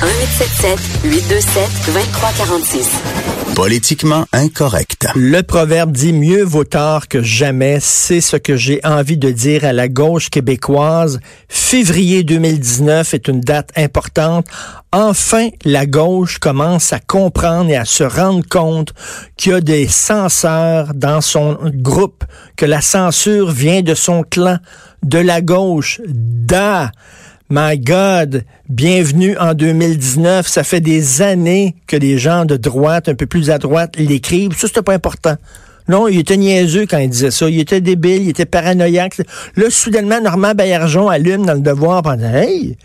1877 827 2346. Politiquement incorrect. Le proverbe dit mieux vaut tard que jamais. C'est ce que j'ai envie de dire à la gauche québécoise. Février 2019 est une date importante. Enfin, la gauche commence à comprendre et à se rendre compte qu'il y a des censeurs dans son groupe, que la censure vient de son clan, de la gauche. Da! My God, bienvenue en 2019. Ça fait des années que les gens de droite, un peu plus à droite, l'écrivent. Ça, c'était pas important. Non, il était niaiseux quand il disait ça. Il était débile, il était paranoïaque. Là, soudainement, Normand Baillargeon allume dans le devoir pendant Hey!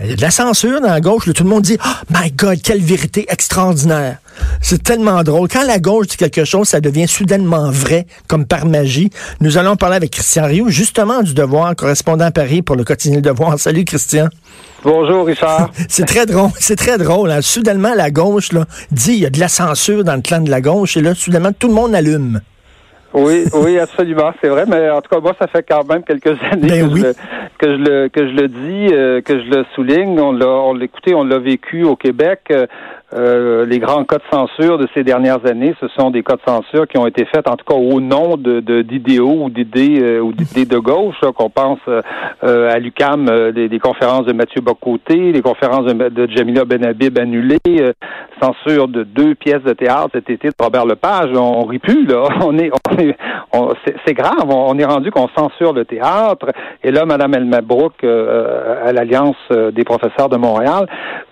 Il y a de la censure dans la gauche. Là, tout le monde dit Oh my God, quelle vérité extraordinaire. C'est tellement drôle. Quand la gauche dit quelque chose, ça devient soudainement vrai, comme par magie. Nous allons parler avec Christian Rioux, justement du Devoir, correspondant à Paris pour le quotidien Le Devoir. Salut Christian. Bonjour Richard. c'est très drôle, c'est très drôle. Hein. Soudainement, la gauche là, dit il y a de la censure dans le clan de la gauche et là, soudainement, tout le monde allume. Oui, oui, absolument, c'est vrai. Mais en tout cas, moi, ça fait quand même quelques années Ben que, oui. je, le- que je le que je le dis, euh, que je le souligne. On l'a, on l'a écouté, on l'a vécu au Québec. Euh, euh, les grands cas de censure de ces dernières années, ce sont des cas de censure qui ont été faits, en tout cas au nom de, de- d'idéaux ou d'idées euh, ou d'idées de gauche. là, qu'on pense euh, euh, à l'UCAM, euh, des, des conférences de Mathieu Bocoté, les conférences de, de Jamila Benhabib annulées, euh, censure de deux pièces de théâtre cet été de Robert Lepage. On, on rit plus là. On est, on est, on- c'est, grave. On, est rendu qu'on censure le théâtre. Et là, Madame Elmabrook, euh, à l'Alliance euh, des professeurs de Montréal,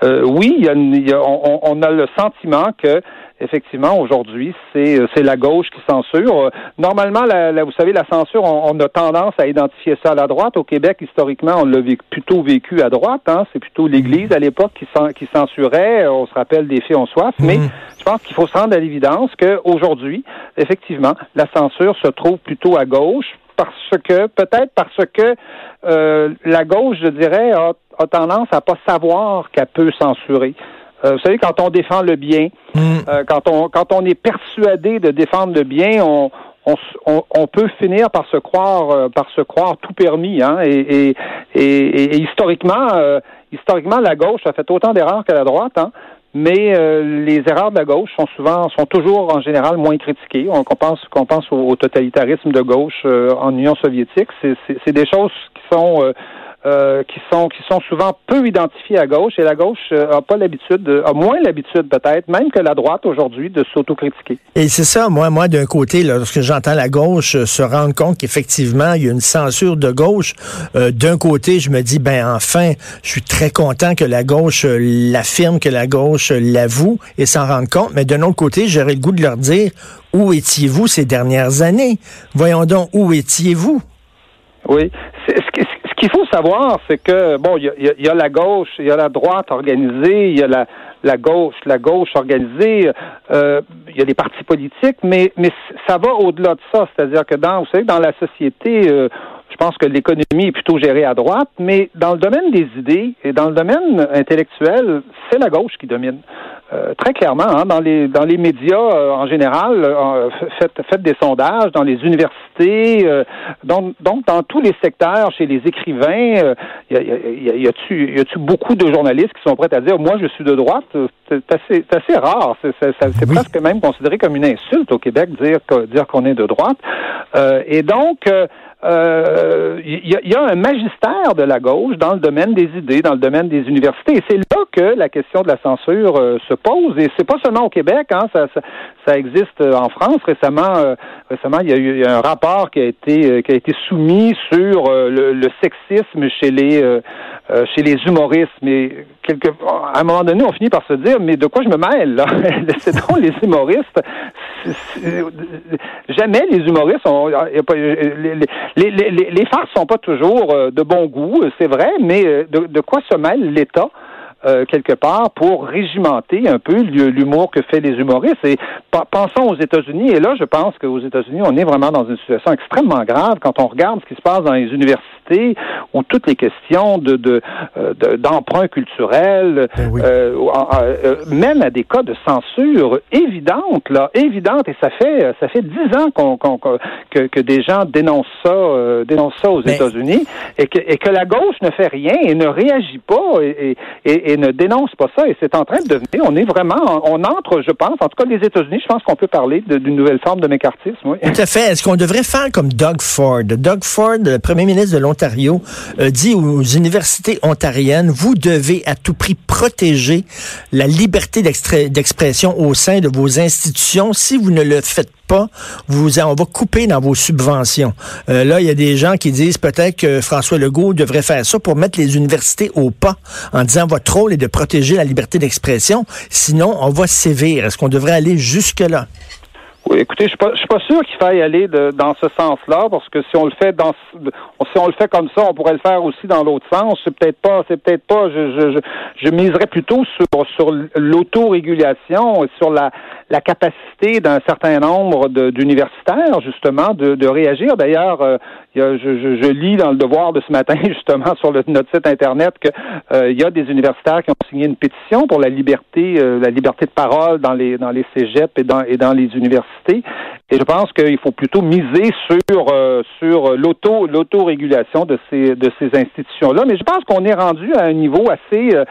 euh, oui, il y a, y a- on, on a le sentiment que effectivement, aujourd'hui, c'est euh, c'est la gauche qui censure. Euh, Normalement, la, la- vous savez, la censure, on, on a tendance à identifier ça à la droite. Au Québec, historiquement, on l'a vécu- plutôt vécu à droite. Hein. C'est plutôt l'Église à l'époque qui, qui censurait. On se rappelle des faits, on soif. Mais Mhm. je pense qu'il faut se rendre à l'évidence qu'aujourd'hui, effectivement, la censure se trouve plutôt à gauche parce que, peut-être parce que euh, la gauche, je dirais, a, a tendance à pas savoir qu'elle peut censurer. Euh, vous savez, quand on défend le bien, Mm. euh, quand on quand on est persuadé de défendre le bien, on on, on, on peut finir par se croire euh, par se croire tout permis, hein. Et, et, et, et historiquement, euh, historiquement, la gauche a fait autant d'erreurs que la droite, hein. Mais euh, les erreurs de la gauche sont souvent, sont toujours en général moins critiquées. On, pense, qu'on pense au, au totalitarisme de gauche euh, en Union soviétique, c'est, des choses qui sont euh, euh, qui sont qui sont souvent peu identifiées à gauche et la gauche euh, a pas l'habitude, de- a moins l'habitude peut-être, même que la droite aujourd'hui, de s'autocritiquer. Et c'est ça, moi, moi, d'un côté, là, lorsque j'entends la gauche euh, se rendre compte qu'effectivement, il y a une censure de gauche, euh, d'un côté, je me dis, ben enfin, je suis très content que la gauche euh, l'affirme, que la gauche euh, l'avoue et s'en rende compte, mais d'un autre côté, j'aurais le goût de leur dire, où étiez-vous ces dernières années? Voyons donc, où étiez-vous? Oui. Ce qui- qu'il faut savoir, c'est que bon, il y y a- la gauche, il y a la droite organisée, il y a la, la gauche, la gauche organisée, euh, il y a des partis politiques, mais mais ça va au-delà de ça. C'est-à-dire que dans, vous savez, dans la société, euh, je pense que l'économie est plutôt gérée à droite, mais dans le domaine des idées et dans le domaine intellectuel, c'est la gauche qui domine. Euh, très clairement, hein, dans les dans les médias euh, en général, euh, faites, faites des sondages dans les universités, donc, donc dans tous les secteurs, chez les écrivains, y, a, y, a, y, a-tu, y beaucoup de journalistes qui sont prêts à dire moi je suis de droite C'est assez, rare. C'est, Oui. presque même considéré comme une insulte au Québec dire que, dire qu'on est de droite. Et donc euh, euh, il y, a, il un magistère de la gauche dans le domaine des idées, dans le domaine des universités. Et c'est là que la question de la censure euh, se pose. Et c'est pas seulement au Québec, hein, ça, ça, existe euh, en France. Récemment, il y a eu il un rapport qui a été qui a été soumis sur le, sexisme chez les chez les humoristes. Mais quelque, à un moment donné, on finit par se dire, mais de quoi je me mêle là? C'est donc les humoristes. Jamais les humoristes ont les, farces sont pas toujours euh, de bon goût, c'est vrai, mais euh, de, quoi se mêle l'État euh, quelque part pour régimenter un peu l'humour que fait les humoristes? Et pensons aux États-Unis. Et là, je pense qu'aux États-Unis, on est vraiment dans une situation extrêmement grave quand on regarde ce qui se passe dans les universités d'université, où toutes les questions de, de, euh, de- d'emprunt culturel Ben oui. euh, euh, mènent à des cas de censure évidente, là, évidente, et ça fait ça fait dix ans qu'on, qu'on- qu'on- que, que des gens dénoncent ça, euh, dénoncent ça aux Mais- États-Unis, et que, et que la gauche ne fait rien et ne réagit pas et, et, ne dénonce pas ça, et c'est en train de devenir, on est vraiment, on entre, je pense, en tout cas les États-Unis, je pense qu'on peut parler de- d'une nouvelle forme de mécartisme, oui. Tout à fait. Est-ce qu'on devrait faire comme Doug Ford? Doug Ford, le premier ministre de l'Ontario, euh, dit aux universités ontariennes, vous devez à tout prix protéger la liberté d'expression au sein de vos institutions. Si vous ne le faites pas, on va couper dans vos subventions. Euh, là, il y a des gens qui disent peut-être que François Legault devrait faire ça pour mettre les universités au pas en disant votre rôle est de protéger la liberté d'expression. Sinon, on va sévir. Est-ce qu'on devrait aller jusque-là? Oui, écoutez, je suis pas, je suis pas sûr qu'il faille aller de- dans ce sens-là, parce que si on le fait dans, si on le fait comme ça, on pourrait le faire aussi dans l'autre sens. C'est peut-être pas, c'est peut-être pas. Je, je, je, je miserais plutôt sur sur l'autorégulation et sur la la capacité d'un certain nombre d'universitaires justement de, de réagir. D'ailleurs, euh, je, je, je lis dans le Devoir de ce matin justement sur notre site internet que euh, il y a des universitaires qui ont signé une pétition pour la liberté, euh, la liberté de parole dans les dans les cégeps et dans et dans les universités. Et je pense qu'il faut plutôt miser sur euh, l'auto l'autorégulation de ces de ces institutions là. Mais je pense qu'on est rendu à un niveau assez euh,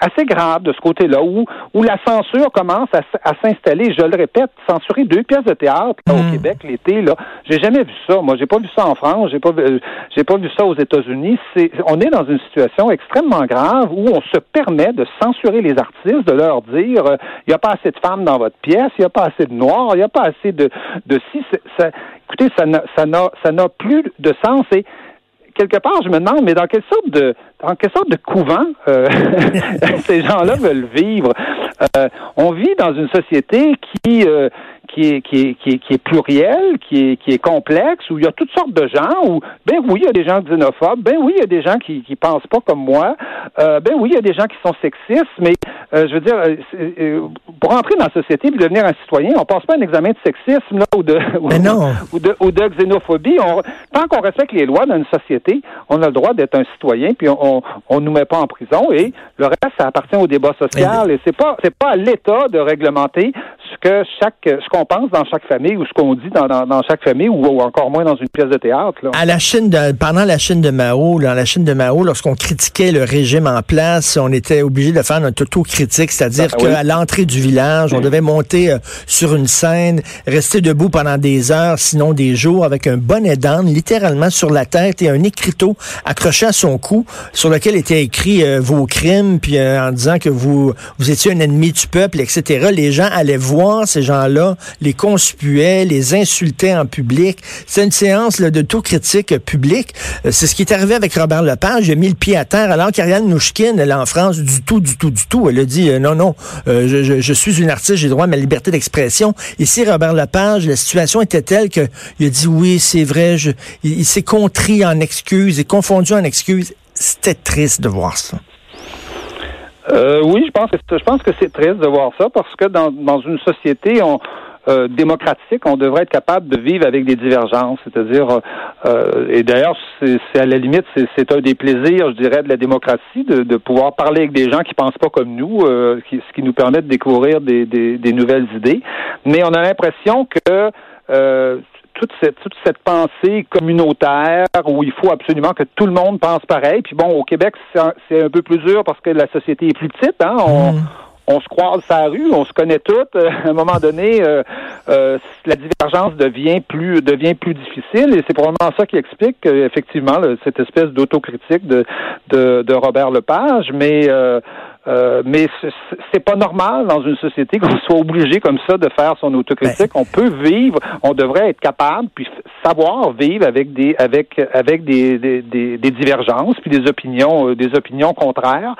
assez grave de ce côté-là, où, où la censure commence à, à s'installer. Je le répète, censurer deux pièces de théâtre là, au Québec l'été, là, j'ai jamais vu ça. Moi, j'ai pas vu ça en France, j'ai pas vu- euh, j'ai pas vu ça aux États-Unis. C'est, on est dans une situation extrêmement grave où on se permet de censurer les artistes, de leur dire, euh, il y a pas assez de femmes dans votre pièce, il y a pas assez de noirs, il y a pas assez de de si. Ça, écoutez, ça n'a, ça n'a, ça n'a plus de sens. Et quelque part, je me demande, mais dans quelle sorte de dans quelle sorte de couvent euh, ces gens-là veulent vivre? Euh, On vit dans une société qui euh, qui est, qui, est, qui, est, qui est plurielle, qui est, qui est complexe, où il y a toutes sortes de gens, où, ben oui, il y a des gens xénophobes, ben oui, il y a des gens qui qui pensent pas comme moi, euh, ben oui, il y a des gens qui sont sexistes, mais euh, je veux dire, euh, pour entrer dans la société et devenir un citoyen, on passe pas un examen de sexisme là, ou de, ou, de, ou de xénophobie. On- tant qu'on respecte les lois d'une société, on a le droit d'être un citoyen, puis on, on, on nous met pas en prison. Et le reste, ça appartient au débat social. Et c'est pas, c'est pas à l'État de réglementer ce que chaque, ce qu'on pense dans chaque famille ou ce qu'on dit dans, dans, dans chaque famille ou, ou encore moins dans une pièce de théâtre. Là. À la Chine de, pendant la Chine de Mao, dans la Chine de Mao, lorsqu'on critiquait le régime en place, on était obligé de faire notre auto-critique, c'est-à-dire Ah, oui. qu'à l'entrée du village, on devait monter euh, sur une scène, rester debout pendant des heures, sinon des jours, avec un bonnet d'âne littéralement sur la tête et un écriteau accroché à son cou, sur lequel était écrit euh, vos crimes, puis euh, en disant que vous vous étiez un ennemi du peuple, etc. Les gens allaient voir ces gens-là, les conspuaient, les insultaient en public. C'est une séance là, de tout critique publique. Euh, C'est ce qui est arrivé avec Robert Lepage. Il a mis le pied à terre alors qu'Ariane Nouchkine, elle en France, du tout, du tout, du tout. Elle a dit euh, non, non, euh, je, je- je suis une artiste, j'ai droit à ma liberté d'expression. Ici, Robert Lepage, la situation était telle que il a dit oui, c'est vrai, je, il, s'est contrit en excuses et confondu en excuses. C'était triste de voir ça. Euh, oui, je pense que je pense que c'est triste de voir ça parce que dans, une société euh, démocratique, on devrait être capable de vivre avec des divergences, c'est-à-dire euh, et d'ailleurs c'est à la limite c'est un des plaisirs, je dirais, de la démocratie de, pouvoir parler avec des gens qui pensent pas comme nous, ce qui nous permet de découvrir des, nouvelles idées. Mais on a l'impression que toute cette, toute cette pensée communautaire où il faut absolument que tout le monde pense pareil. Puis bon, au Québec, c'est un, peu plus dur parce que la société est plus petite. Hein? On, on se croise sa rue, on se connaît toutes. Euh, À un moment donné, euh, euh, la divergence devient plus devient plus difficile et c'est probablement ça qui explique euh, effectivement cette espèce d'autocritique de, de, de Robert Lepage. Mais euh, mais c'est- pas normal dans une société qu'on soit obligé comme ça de faire son autocritique. On peut vivre, on devrait être capable, puis savoir vivre avec des avec avec des, des, des, des divergences, puis des opinions euh, des opinions contraires,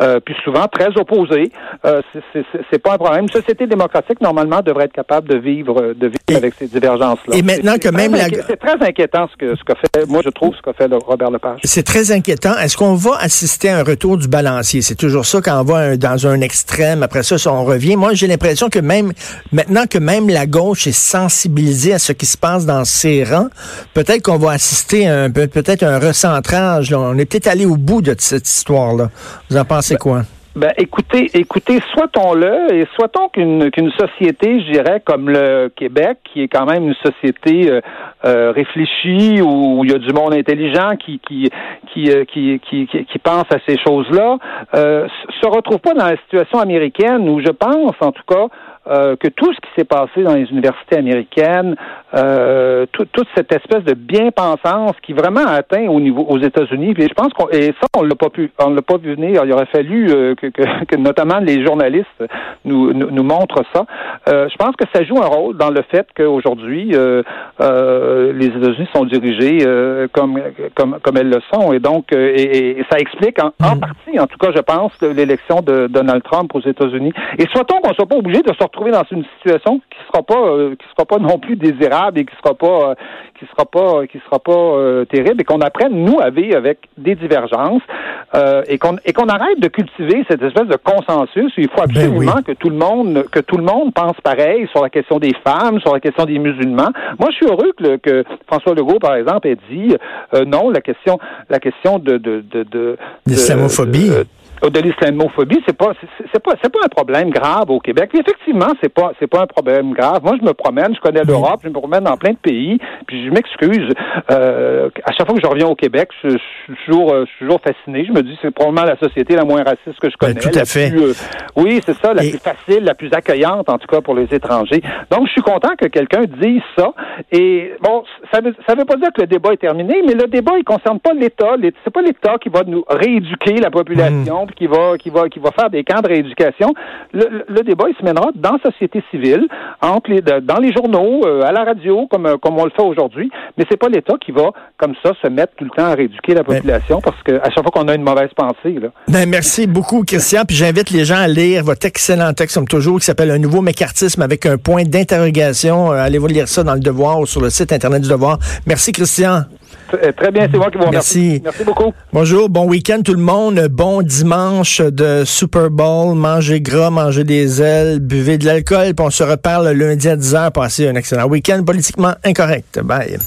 euh, puis souvent très opposées. Euh, c'est- pas un problème. Une société démocratique normalement devrait être capable de vivre euh, de vivre Et- avec ces divergences-là. et maintenant C'est- que même la- c'est très inquiétant ce que ce qu'a fait. Moi, je trouve ce qu'a fait le Robert Lepage. C'est très inquiétant. Est-ce qu'on va assister à un retour du balancier? C'est toujours ça quand on va un- dans un extrême. Après ça, ça, on revient. Moi, j'ai l'impression que même maintenant que même la gauche est sensibilisée à ce qui se passe dans ces rangs, peut-être qu'on va assister à un, peut-être un recentrage. On est peut-être allé au bout de cette histoire-là. Vous en pensez quoi? Ben, écoutez, écoutez, souhaitons-le et souhaitons qu'une qu'une société, je dirais, comme le Québec, qui est quand même une société euh, euh, réfléchie où il y a du monde intelligent qui qui qui euh, qui, qui, qui, pense à ces choses-là, se retrouve pas dans la situation américaine où je pense, en tout cas, euh, que tout ce qui s'est passé dans les universités américaines, euh, toute cette espèce de bien-pensance qui vraiment atteint au niveau aux États-Unis, et je pense qu'on et ça on l'a pas pu, on l'a pas vu venir. Il aurait fallu euh, que, que, que, notamment les journalistes nous, nous, nous montrent ça. Euh, je pense que ça joue un rôle dans le fait qu'aujourd'hui les États-Unis sont dirigés comme comme comme elles le sont, et donc et, et ça explique en, en, mm. partie, en tout cas, je pense, l'élection de Donald Trump aux États-Unis. Et soit-on qu'on soit pas obligé de sortir retrouver dans une situation qui sera pas euh, qui sera pas non plus désirable et qui sera pas euh, qui sera pas qui sera pas euh, terrible et qu'on apprenne nous à vivre avec des divergences et qu'on et qu'on arrête de cultiver cette espèce de consensus. Il faut ben absolument que tout le monde que tout le monde pense pareil sur la question des femmes, sur la question des musulmans. Moi, je suis heureux que, que François Legault, par exemple, ait dit non la question la question de de de, de l'islamophobie de l'islamophobie, c'est pas c'est pas c'est pas un problème grave au Québec. effectivement, c'est pas c'est pas un problème grave. Moi, je me promène, je connais l'Europe, je me promène dans plein de pays, puis je m'excuse. Euh, à chaque fois que je reviens au Québec, je, suis toujours euh, je suis toujours fasciné. Je me dis c'est probablement la société la moins raciste que je ben, connais. tout à fait. Euh, oui, c'est ça, la plus facile, la plus accueillante en tout cas pour les étrangers. Donc, je suis content que quelqu'un dise ça. Et bon, ça veut ça veut pas dire que le débat est terminé, mais le débat il concerne pas l'État. C'est pas l'État qui va nous rééduquer la population. Hmm qui va, qui va, qui va faire des camps de rééducation. Le, le débat, il se mènera dans la société civile, entre les, dans les journaux, euh, à la radio, comme, euh, comme on le fait aujourd'hui. Mais c'est pas l'État qui va, comme ça, se mettre tout le temps à rééduquer la ben population, parce que à chaque fois qu'on a une mauvaise pensée, là. Ben, merci beaucoup, Christian. Puis j'invite les gens à lire votre excellent texte, comme toujours, qui s'appelle Un nouveau mécartisme avec un point d'interrogation. Euh, allez-vous lire ça dans le Devoir ou sur le site Internet du Devoir. Merci, Christian. Très bien, c'est moi qui vous remercie. Merci. Merci beaucoup. Bonjour, bon week-end tout le monde. Bon dimanche de Super Bowl. Mangez gras, mangez des ailes, buvez de l'alcool, puis on se reparle lundi à 10h. Passez un excellent week-end politiquement incorrect. Bye.